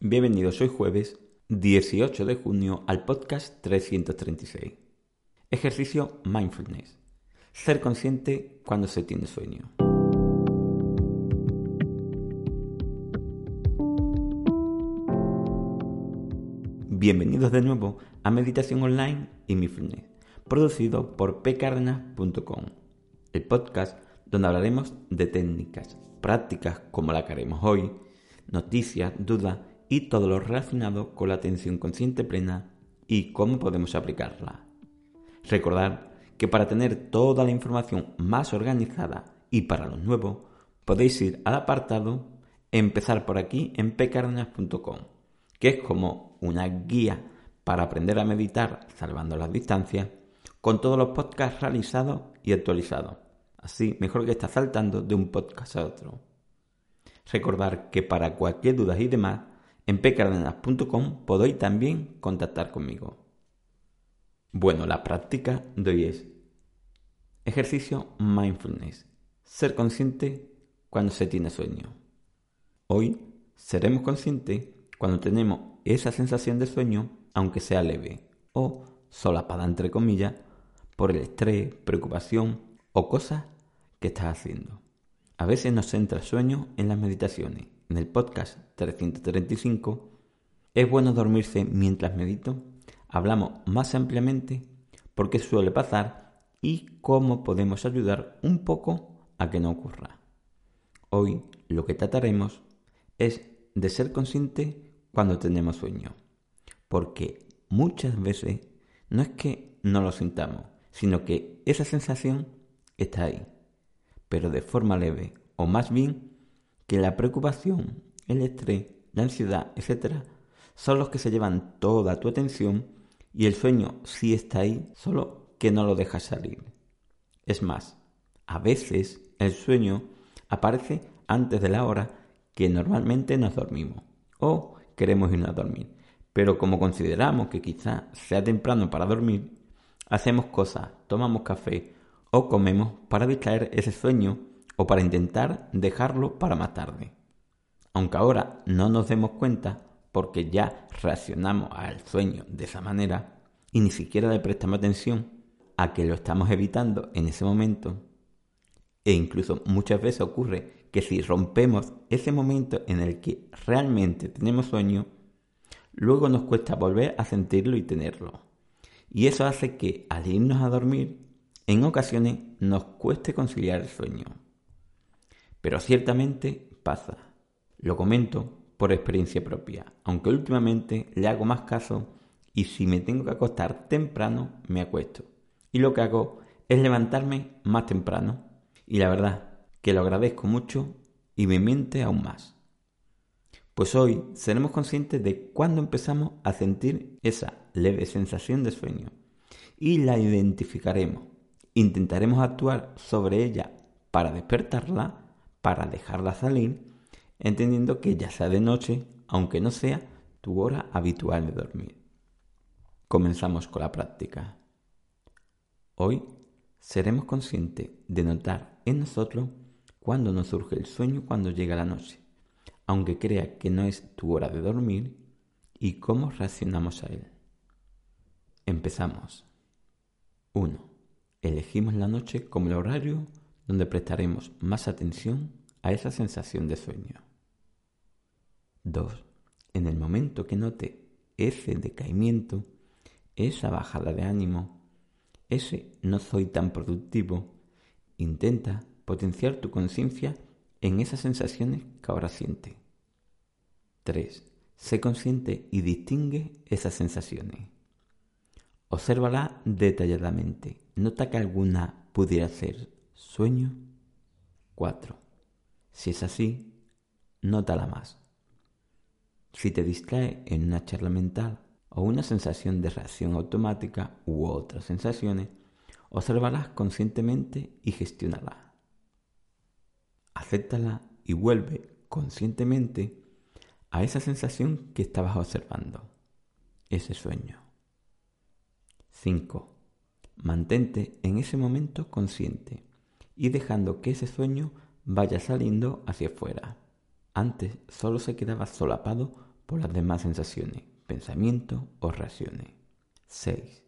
Bienvenidos hoy jueves 18 de junio al podcast 336. Ejercicio Mindfulness. Ser consciente cuando se tiene sueño. Bienvenidos de nuevo a Meditación Online y Mindfulness, producido por pcardenas.com, el podcast donde hablaremos de técnicas, prácticas como la que haremos hoy, noticias, dudas y todo lo relacionado con la atención consciente plena y cómo podemos aplicarla. Recordad que para tener toda la información más organizada y para los nuevos, podéis ir al apartado Empezar por aquí en pcardenas.com, que es como una guía para aprender a meditar salvando las distancias con todos los podcasts realizados y actualizados. Así, mejor que estar saltando de un podcast a otro. Recordar que para cualquier duda y demás, en pcardenas.com podéis también contactar conmigo. Bueno, la práctica de hoy es ejercicio mindfulness. Ser consciente cuando se tiene sueño. Hoy seremos conscientes cuando tenemos esa sensación de sueño, aunque sea leve o solapada entre comillas, por el estrés, preocupación o cosas que estás haciendo. A veces nos entra sueño en las meditaciones en el podcast 335, ¿es bueno dormirse mientras medito? Hablamos más ampliamente por qué suele pasar y cómo podemos ayudar un poco a que no ocurra. Hoy lo que trataremos es de ser consciente cuando tenemos sueño, porque muchas veces no es que no lo sintamos, sino que esa sensación está ahí, pero de forma leve, o más bien que la preocupación, el estrés, la ansiedad, etc., son los que se llevan toda tu atención y el sueño sí está ahí, solo que no lo dejas salir. Es más, a veces el sueño aparece antes de la hora que normalmente nos dormimos o queremos irnos a dormir. Pero como consideramos que quizá sea temprano para dormir, hacemos cosas, tomamos café o comemos para distraer ese sueño o para intentar dejarlo para más tarde. Aunque ahora no nos demos cuenta porque ya reaccionamos al sueño de esa manera y ni siquiera le prestamos atención a que lo estamos evitando en ese momento, e incluso muchas veces ocurre que si rompemos ese momento en el que realmente tenemos sueño, luego nos cuesta volver a sentirlo y tenerlo. Y eso hace que al irnos a dormir, en ocasiones nos cueste conciliar el sueño. Pero ciertamente pasa. Lo comento por experiencia propia, aunque últimamente le hago más caso y si me tengo que acostar temprano, me acuesto. Y lo que hago es levantarme más temprano. Y la verdad que lo agradezco mucho y me miente aún más. Pues hoy seremos conscientes de cuándo empezamos a sentir esa leve sensación de sueño y la identificaremos. Intentaremos actuar sobre ella para despertarla para dejarla salir, entendiendo que ya sea de noche, aunque no sea tu hora habitual de dormir. Comenzamos con la práctica. Hoy seremos conscientes de notar en nosotros cuando nos surge el sueño cuando llega la noche, aunque crea que no es tu hora de dormir, y cómo reaccionamos a él. Empezamos. 1. Elegimos la noche como el horario donde prestaremos más atención a esa sensación de sueño. 2. En el momento que note ese decaimiento, esa bajada de ánimo, ese no soy tan productivo, intenta potenciar tu conciencia en esas sensaciones que ahora siente. 3. Sé consciente y distingue esas sensaciones. Obsérvala detalladamente. Nota que alguna pudiera ser sueño. 4. Si es así, nótala más. Si te distrae en una charla mental o una sensación de reacción automática u otras sensaciones, obsérvalas conscientemente y gestiónalas. Acéptala y vuelve conscientemente a esa sensación que estabas observando, ese sueño. 5. Mantente en ese momento consciente y dejando que ese sueño vaya saliendo hacia afuera. Antes solo se quedaba solapado por las demás sensaciones, pensamientos o reacciones. 6.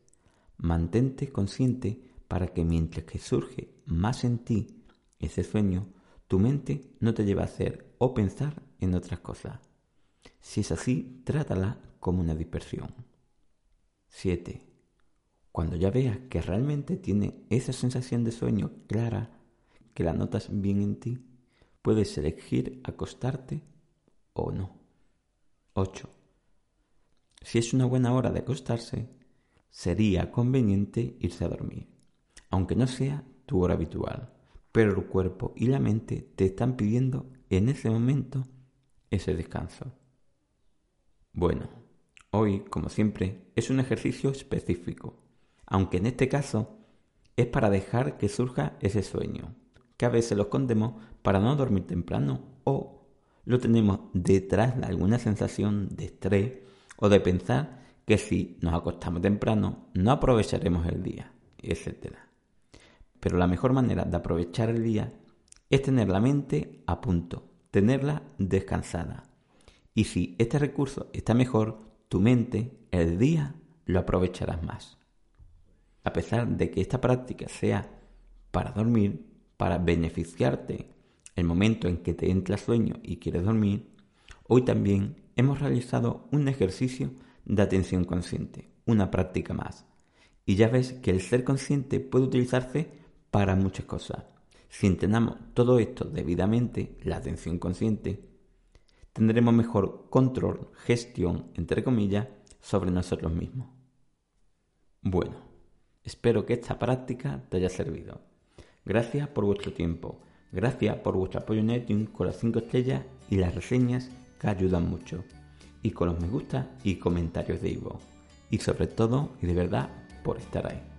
Mantente consciente para que mientras que surge más en ti ese sueño, tu mente no te lleve a hacer o pensar en otras cosas. Si es así, trátala como una dispersión. 7. Cuando ya veas que realmente tiene esa sensación de sueño clara, que la notas bien en ti, puedes elegir acostarte o no. 8. Si es una buena hora de acostarse, sería conveniente irse a dormir, aunque no sea tu hora habitual, pero el cuerpo y la mente te están pidiendo en ese momento ese descanso. Bueno, hoy, como siempre, es un ejercicio específico, aunque en este caso es para dejar que surja ese sueño, que a veces lo escondemos para no dormir temprano o lo tenemos detrás de alguna sensación de estrés o de pensar que si nos acostamos temprano no aprovecharemos el día, etc. Pero la mejor manera de aprovechar el día es tener la mente a punto, tenerla descansada. Y si este recurso está mejor, tu mente el día lo aprovecharás más. A pesar de que esta práctica sea para dormir, para beneficiarte el momento en que te entra sueño y quieres dormir, hoy también hemos realizado un ejercicio de atención consciente, una práctica más. Y ya ves que el ser consciente puede utilizarse para muchas cosas. Si entrenamos todo esto debidamente, la atención consciente, tendremos mejor control, gestión, entre comillas, sobre nosotros mismos. Bueno, espero que esta práctica te haya servido. Gracias por vuestro tiempo. Gracias por vuestro apoyo en iTunes con las 5 estrellas y las reseñas que ayudan mucho. Y con los me gusta y comentarios de Ivo. Y sobre todo, y de verdad, por estar ahí.